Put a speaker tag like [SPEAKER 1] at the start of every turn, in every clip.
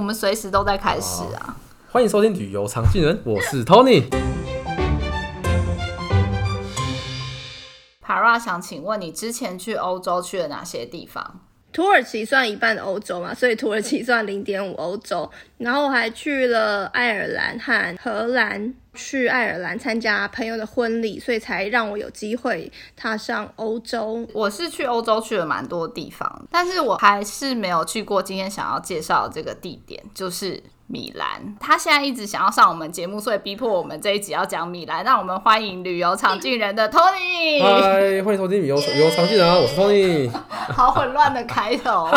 [SPEAKER 1] 我们随时都在开始啊！
[SPEAKER 2] 欢迎收听旅游常进人，我是 Tony。
[SPEAKER 1] Para 想请问你之前去欧洲去了哪些地方？
[SPEAKER 3] 土耳其算一半的欧洲嘛，所以土耳其算零点五欧洲。然后还去了爱尔兰和荷兰，去爱尔兰参加朋友的婚礼，所以才让我有机会踏上欧洲。
[SPEAKER 1] 我是去欧洲去了蛮多地方，但是我还是没有去过今天想要介绍的这个地点，就是。米兰，他现在一直想要上我们节目，所以逼迫我们这一集要讲米兰。让我们欢迎旅游常进人的 Tony。
[SPEAKER 2] 嗨，欢迎收听旅游旅游常进人啊，我是 Tony。
[SPEAKER 1] 好混乱的开头，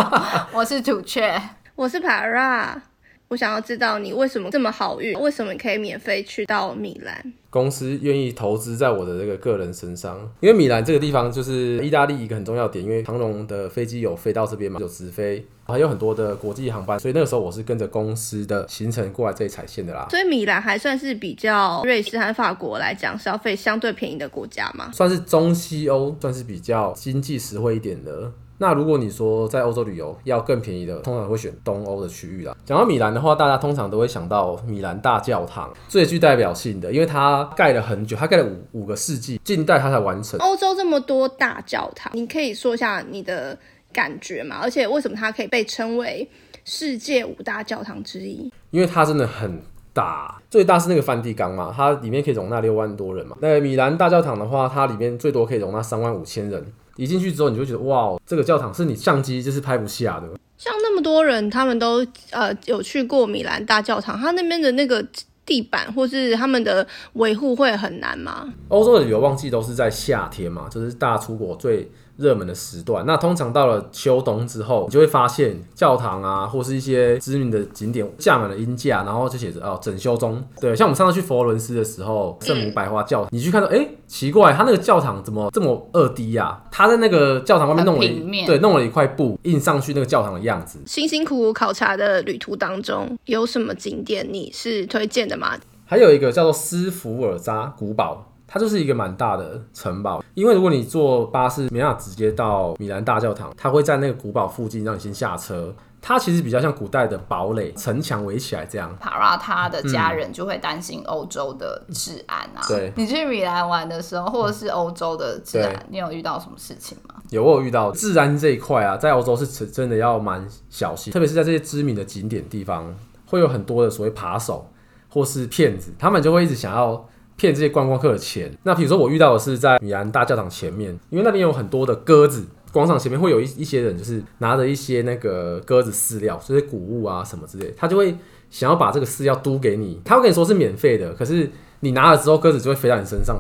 [SPEAKER 1] 我是主雀，
[SPEAKER 3] 我是 Para。我想要知道你为什么这么好运，为什么你可以免费去到米兰？
[SPEAKER 2] 公司愿意投资在我的这个个人身上，因为米兰这个地方就是意大利一个很重要的点，因为长荣的飞机有飞到这边嘛，有直飞，还有很多的国际航班，所以那个时候我是跟着公司的行程过来这里踩线的啦。
[SPEAKER 3] 所以米兰还算是比较瑞士和法国来讲消费相对便宜的国家嘛，
[SPEAKER 2] 算是中西欧算是比较经济实惠一点的。那如果你说在欧洲旅游要更便宜的，通常会选东欧的区域啦。讲到米兰的话，大家通常都会想到米兰大教堂，最具代表性的，因为它盖了很久，它盖了五五个世纪，近代它才完成。
[SPEAKER 3] 欧洲这么多大教堂，你可以说一下你的感觉吗？而且为什么它可以被称为世界五大教堂之一？
[SPEAKER 2] 因为它真的很大，最大是那个梵蒂冈嘛，它里面可以容纳六万多人嘛。那米兰大教堂的话，它里面最多可以容纳三万五千人。一进去之后，你就觉得哇，这个教堂是你相机就是拍不下的。
[SPEAKER 3] 像那么多人，他们都呃有去过米兰大教堂，他那边的那个地板或是他们的维护会很难吗？
[SPEAKER 2] 欧洲的旅游旺季都是在夏天嘛，就是大家出国最热门的时段，那通常到了秋冬之后，你就会发现教堂啊，或是一些知名的景点架满了鹰架，然后就写着哦整修中。对，像我们上次去佛罗伦斯的时候，圣母百花教堂，你去看到，哎、欸，奇怪，它那个教堂怎么这么二 D 呀？它在那个教堂外面弄了一，对，弄了一块布印上去那个教堂的样子。
[SPEAKER 3] 辛辛苦苦考察的旅途当中，有什么景点你是推荐的吗？
[SPEAKER 2] 还有一个叫做斯福尔扎古堡。它就是一个蛮大的城堡，因为如果你坐巴士没办法直接到米兰大教堂，它会在那个古堡附近让你先下车。它其实比较像古代的堡垒，城墙围起来这样。
[SPEAKER 1] 帕拉他的家人就会担心欧洲的治安啊。
[SPEAKER 2] 对、嗯，
[SPEAKER 1] 你去米兰玩的时候，或者是欧洲的治安，你有遇到什么事情吗？
[SPEAKER 2] 有，我有遇到治安这一块啊，在欧洲是真的要蛮小心，特别是在这些知名的景点地方，会有很多的所谓扒手或是骗子，他们就会一直想要。骗这些观光客的钱。那比如说我遇到的是在米兰大教堂前面，因为那边有很多的鸽子，广场前面会有一一些人，就是拿着一些那个鸽子饲料，这些谷物啊什么之类，他就会想要把这个饲料嘟给你，他会跟你说是免费的，可是你拿了之后，鸽子就会飞到你身上，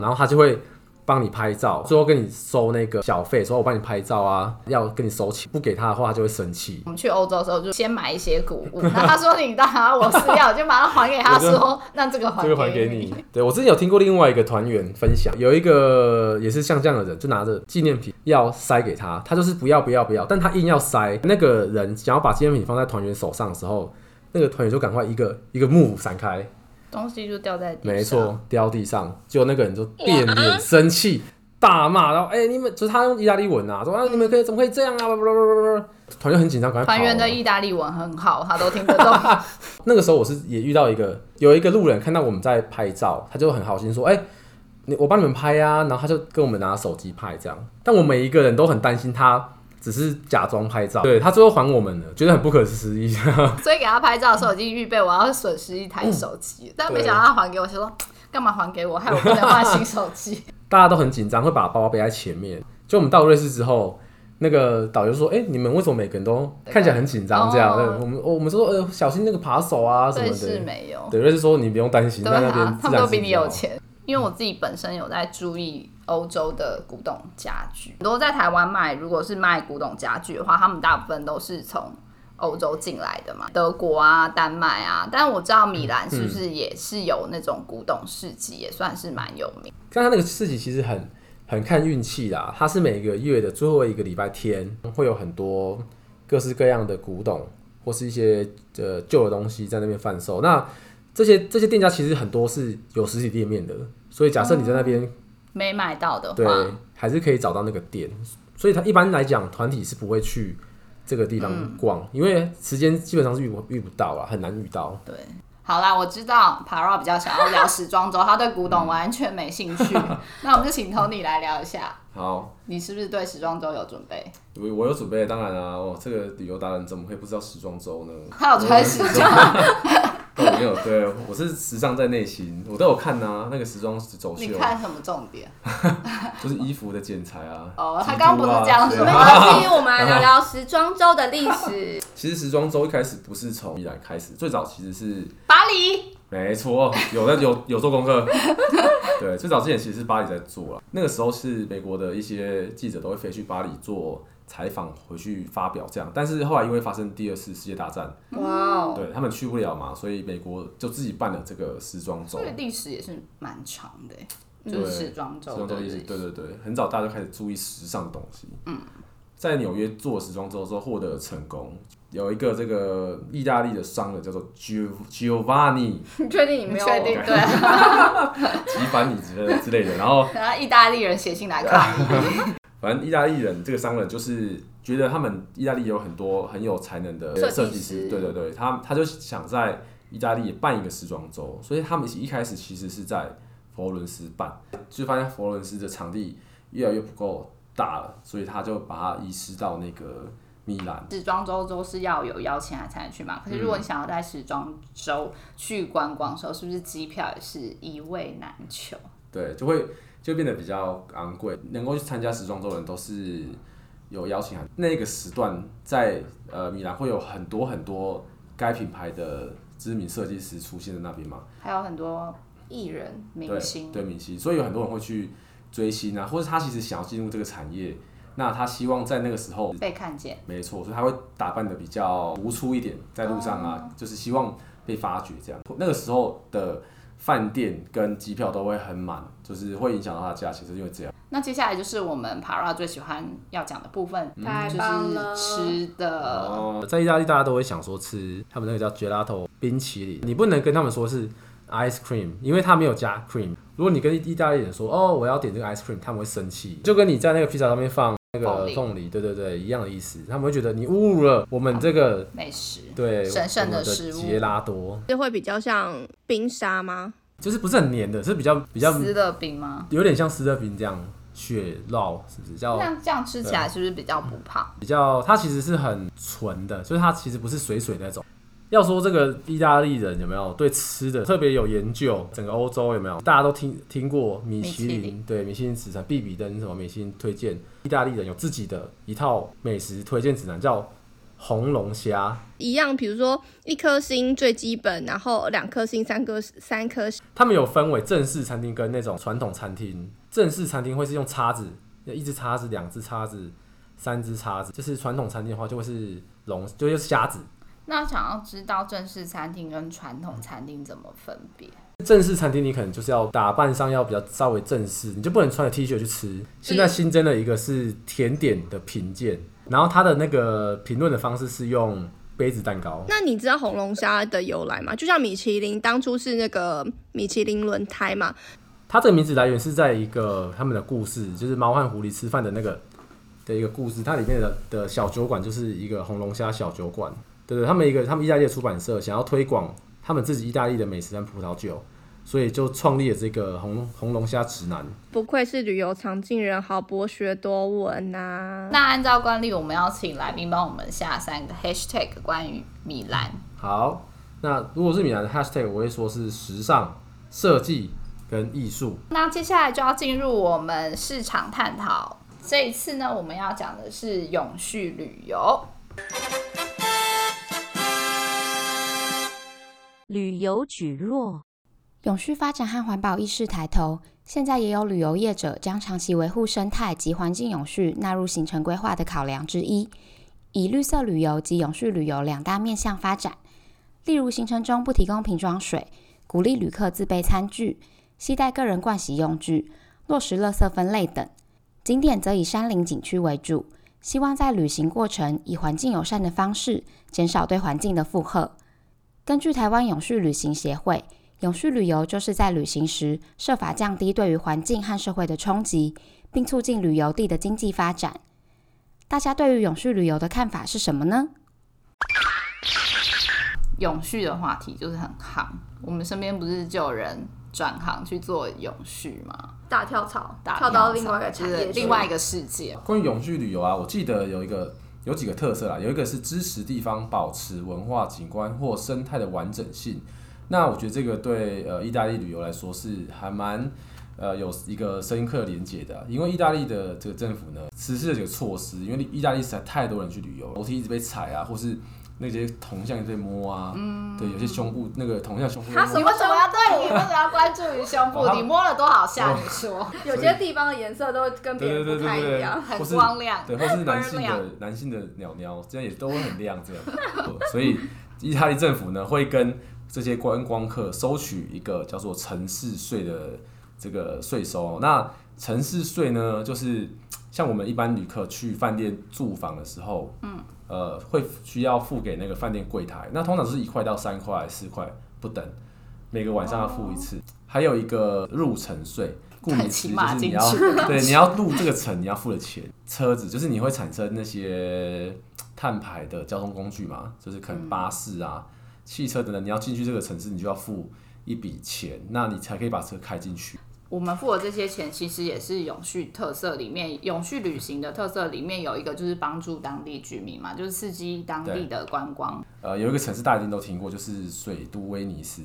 [SPEAKER 2] 然后他就会。帮你拍照，最后跟你收那个小费，说我帮你拍照啊，要跟你收钱，不给他的话，他就会生气。
[SPEAKER 1] 我们去欧洲的时候，就先买一些谷物，然后他说你拿我是要，就把它还给他说，说 那这个还这个还给你。
[SPEAKER 2] 对，我之前有听过另外一个团员分享，有一个也是像这样的人，就拿着纪念品要塞给他，他就是不要不要不要，但他硬要塞。那个人想要把纪念品放在团员手上的时候，那个团员就赶快一个一个 move 闪开。
[SPEAKER 1] 东西就掉在地上，
[SPEAKER 2] 没错，掉地上，就那个人就变脸生气，大骂，然后哎、欸，你们就是他用意大利文啊，说啊，你们可以怎么可以这样啊？团员很紧张，赶快跑。
[SPEAKER 1] 团员的意大利文很好，他都听得懂。
[SPEAKER 2] 那个时候我是也遇到一个，有一个路人看到我们在拍照，他就很好心说，哎、欸，你我帮你们拍呀、啊，然后他就跟我们拿手机拍这样，但我每一个人都很担心他。只是假装拍照，对，他最后还我们了，觉得很不可思议。
[SPEAKER 1] 所以给他拍照的时候，已经预备我要损失一台手机、嗯，但没想到他还给我，就说干嘛还给我，害我不能换新手机。
[SPEAKER 2] 大家都很紧张，会把包包背在前面。就我们到瑞士之后，那个导游说：“哎、欸，你们为什么每个人都看起来很紧张？这样？”对，我们我们说：“呃，小心那个扒手啊什么的。”瑞
[SPEAKER 1] 士没有。
[SPEAKER 2] 对，瑞士说你不用担心，在那边
[SPEAKER 1] 他们都比你有钱。因为我自己本身有在注意欧洲的古董家具，很多在台湾卖，如果是卖古董家具的话，他们大部分都是从欧洲进来的嘛，德国啊、丹麦啊。但我知道米兰是不是也是有那种古董市集，也算是蛮有名。
[SPEAKER 2] 刚刚那个市集其实很很看运气啦，它是每个月的最后一个礼拜天，会有很多各式各样的古董或是一些呃旧的东西在那边贩售。那这些这些店家其实很多是有实体店面的，所以假设你在那边、
[SPEAKER 1] 没买到的话，
[SPEAKER 2] 对，还是可以找到那个店。所以他一般来讲，团体是不会去这个地方逛，嗯、因为时间基本上是遇不遇不到了，很难遇到。
[SPEAKER 1] 对，好啦，我知道 Para 比较想要聊时装周，他对古董完全没兴趣。那我们就请 Tony 来聊一下。
[SPEAKER 2] 好，
[SPEAKER 1] 你是不是对时装周有准备？
[SPEAKER 2] 我我有准备，当然啊，我，这个旅游达人怎么会不知道时装周呢？
[SPEAKER 1] 他有穿
[SPEAKER 2] 时装。有，对，我是时尚在内心，我都有看呐、啊，那个时装走秀。
[SPEAKER 1] 你看什么重点？
[SPEAKER 2] 就是衣服的剪裁啊。
[SPEAKER 1] 哦，啊、他刚刚不是这样说。
[SPEAKER 3] 没关系，我们来聊聊时装周的历史。
[SPEAKER 2] 其实时装周一开始不是从米兰开始，最早其实是
[SPEAKER 1] 巴黎。
[SPEAKER 2] 没错，有在有有做功课。对，最早之前其实是巴黎在做了，那个时候是美国的一些记者都会飞去巴黎做。采访回去发表这样，但是后来因为发生第二次世界大战，哇 Wow，对他们去不了嘛，所以美国就自己办了这个时装周。这个
[SPEAKER 1] 历史也是蛮长的，就是时装周。时装周历史，
[SPEAKER 2] 对对对，很早大家就开始注意时尚的东西。嗯，在纽约做时装周之后获得了成功，有一个这个意大利的商人叫做 Giovanni，
[SPEAKER 3] 你 确定你没有确定？对，
[SPEAKER 2] 吉凡尼之类之类的，然后
[SPEAKER 1] 然后意大利人写信来抗议。
[SPEAKER 2] 反正意大利人这个商人就是觉得他们意大利有很多很有才能的设计师，对对对，他他就想在意大利办一个时装周，所以他们一开始其实是在佛罗伦斯办，就发现佛罗伦斯的场地越来越不够大了，所以他就把它移师到那个米兰。
[SPEAKER 1] 时装周都是要有邀请函才能去嘛，可是如果你想要在时装周去观光的时候，是不是机票也是一位难求？
[SPEAKER 2] 对，就会。就变得比较昂贵，能够去参加时装周的人都是有邀请函。那个时段在呃米兰会有很多很多该品牌的知名设计师出现在那边嘛，
[SPEAKER 1] 还有很多艺人明星，
[SPEAKER 2] 对，对明星，所以有很多人会去追星啊，或者他其实想要进入这个产业，那他希望在那个时候
[SPEAKER 1] 被看见，
[SPEAKER 2] 没错，所以他会打扮的比较突出一点，在路上啊，嗯、就是希望被发掘这样。那个时候的。饭店跟机票都会很满，就是会影响到它的价钱，是因为这样。
[SPEAKER 1] 那接下来就是我们 Para 最喜欢要讲的部分，
[SPEAKER 3] 太棒了，
[SPEAKER 1] 就是吃的。
[SPEAKER 2] 哦，在意大利大家都会想说吃他们那个叫 Gelato 冰淇淋，你不能跟他们说是 ice cream，因为他没有加 cream。如果你跟意大利人说哦，我要点这个 ice cream，他们会生气，就跟你在那个披萨上面放。那个凤梨，对对对，一样的意思。他们会觉得你侮辱了我们这个
[SPEAKER 1] 美食，
[SPEAKER 2] 对
[SPEAKER 1] 神圣的食物
[SPEAKER 2] 杰拉多。
[SPEAKER 3] 这会比较像冰沙吗？
[SPEAKER 2] 就是不是很黏的，是比较比较
[SPEAKER 1] 湿的冰吗？
[SPEAKER 2] 有点像湿的冰这样雪酪，是不是？叫
[SPEAKER 1] 那这样吃起来是不是比较不胖？
[SPEAKER 2] 比较，它其实是很纯的，就是它其实不是水水那种。要说这个意大利人有没有对吃的特别有研究？整个欧洲有没有？大家都听听过米其林？对，米其林指南必比登什么米其林推荐？意大利人有自己的一套美食推荐指南，叫红龙虾。
[SPEAKER 3] 一样，比如说一颗星最基本，然后两颗星、三颗三颗星。
[SPEAKER 2] 他们有分为正式餐厅跟那种传统餐厅。正式餐厅会是用叉子，一只叉子、两只叉子、三只叉子。就是传统餐厅的话，就会是龙，就是虾子。
[SPEAKER 1] 那想要知道正式餐厅跟传统餐厅怎么分别？
[SPEAKER 2] 正式餐厅你可能就是要打扮上要比较稍微正式，你就不能穿着 T 恤去吃。现在新增了一个是甜点的评鉴，然后它的那个评论的方式是用杯子蛋糕。
[SPEAKER 3] 那你知道红龙虾的由来吗？就像米其林当初是那个米其林轮胎嘛？
[SPEAKER 2] 它这个名字来源是在一个他们的故事，就是猫和狐狸吃饭的那个的一个故事。它里面的的小酒馆就是一个红龙虾小酒馆。对对，他们一个他们意大利的出版社想要推广他们自己意大利的美食跟葡萄酒，所以就创立了这个红红龙虾指南。
[SPEAKER 3] 不愧是旅游常进人，好博学多闻呐、啊！
[SPEAKER 1] 那按照惯例，我们要请来宾帮我们下三个 hashtag 关于米兰。
[SPEAKER 2] 好，那如果是米兰的 hashtag，我会说是时尚、设计跟艺术。
[SPEAKER 1] 那接下来就要进入我们市场探讨。这一次呢，我们要讲的是永续旅游。
[SPEAKER 4] 旅游蒟蒻，
[SPEAKER 5] 永续发展和环保意识抬头，现在也有旅游业者将长期维护生态及环境永续纳入行程规划的考量之一，以绿色旅游及永续旅游两大面向发展。例如，行程中不提供瓶装水，鼓励旅客自备餐具，携带个人盥洗用具，落实垃圾分类等。景点则以山林景区为主，希望在旅行过程以环境友善的方式，减少对环境的负荷。根据台湾永续旅行协会，永续旅游就是在旅行时设法降低对于环境和社会的冲击，并促进旅游地的经济发展。大家对于永续旅游的看法是什么呢？
[SPEAKER 1] 永续的话题就是很夯，我们身边不是就有人转行去做永续吗？
[SPEAKER 3] 大跳槽，
[SPEAKER 1] 大跳
[SPEAKER 3] 到另外一个产业，
[SPEAKER 1] 另外一个世界。
[SPEAKER 2] 关于永续旅游啊，我记得有一个有几个特色啦，有一个是支持地方保持文化景观或生态的完整性。那我觉得这个对呃意大利旅游来说是还蛮呃有一个深刻连接的，因为意大利的这个政府呢实施了几个措施，因为意大利实在太多人去旅游，楼梯一直被踩啊，或是。那些铜像也在摸啊，嗯、对，有些胸部那个铜像胸部。
[SPEAKER 1] 他什么为什么要对？你为什么要关注于胸部？哦、你摸了多少下？你说，
[SPEAKER 3] 有些地方的颜色都跟别人不太一样，
[SPEAKER 1] 很光亮。
[SPEAKER 2] 对，或是男性的男性的鸟鸟，这样也都会很亮，这样。所以，意大利政府呢会跟这些观光客收取一个叫做城市税的这个税收。那城市税呢，就是像我们一般旅客去饭店住房的时候，嗯。呃，会需要付给那个饭店柜台，那通常是一块到三块、四块不等，每个晚上要付一次。Oh. 还有一个入城税，顾名思义就是你要对你要入这个城，你要付的钱。车子就是你会产生那些碳排的交通工具嘛，就是可能巴士啊、嗯、汽车等等，你要进去这个城市，你就要付一笔钱，那你才可以把车开进去。
[SPEAKER 1] 我们付的这些钱，其实也是永续特色里面，永续旅行的特色里面有一个，就是帮助当地居民嘛，就是刺激当地的观光。
[SPEAKER 2] 呃，有一个城市大家一定都听过，就是水都威尼斯。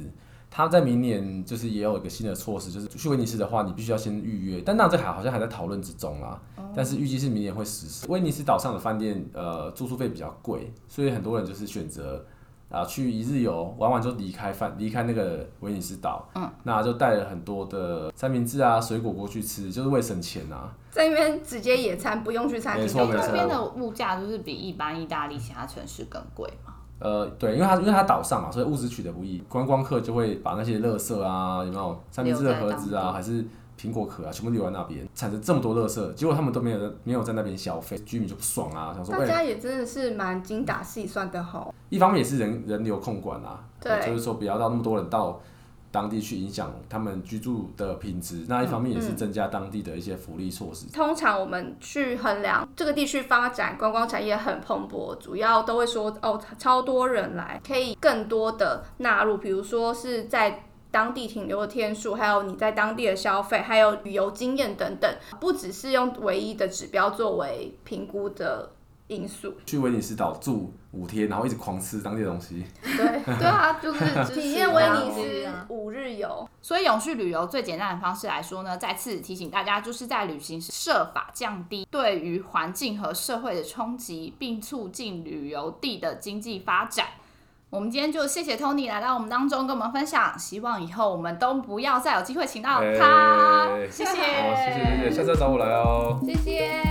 [SPEAKER 2] 它在明年就是也有一个新的措施，就是去威尼斯的话，你必须要先预约。但那这还好像还在讨论之中啦。哦、但是预计是明年会实施。威尼斯岛上的饭店，呃，住宿费比较贵，所以很多人就是选择。啊，去一日游玩完就离开饭，离开那个威尼斯岛，嗯，那就带了很多的三明治啊、水果过去吃，就是为省钱啊。
[SPEAKER 3] 在那边直接野餐，不用去餐厅。
[SPEAKER 2] 没错没错。
[SPEAKER 1] 那边的物价就是比一般意大利其他城市更贵嘛？
[SPEAKER 2] 呃，对，因为它因为它岛上嘛，所以物资取得不易，观光客就会把那些垃圾啊，有没有三明治的盒子啊，还是。苹果壳啊，全部留在那边，产生这么多垃圾，结果他们都没有没有在那边消费，居民就不爽啊，想说
[SPEAKER 3] 大家也真的是蛮精打细算的吼。
[SPEAKER 2] 一方面也是人人流控管啊，
[SPEAKER 3] 对，
[SPEAKER 2] 就是说不要让那么多人到当地去影响他们居住的品质。那一方面也是增加当地的一些福利措施。
[SPEAKER 3] 嗯嗯。通常我们去衡量这个地区发展观光产业很蓬勃，主要都会说哦，超多人来，可以更多的纳入，比如说是在。当地停留的天数，还有你在当地的消费，还有旅游经验等等，不只是用唯一的指标作为评估的因素。
[SPEAKER 2] 去威尼斯岛住五天，然后一直狂吃当地的东西。
[SPEAKER 3] 对对啊，就 是体验威尼斯五日游。
[SPEAKER 1] 所以永续旅游最简单的方式来说呢，再次提醒大家，就是在旅行时设法降低对于环境和社会的冲击，并促进旅游地的经济发展。我们今天就谢谢 Tony 来到我们当中跟我们分享，希望以后我们都不要再有机会请到他，欸、谢谢，
[SPEAKER 2] 好，谢谢谢谢，下次再找我来哦，
[SPEAKER 3] 谢谢。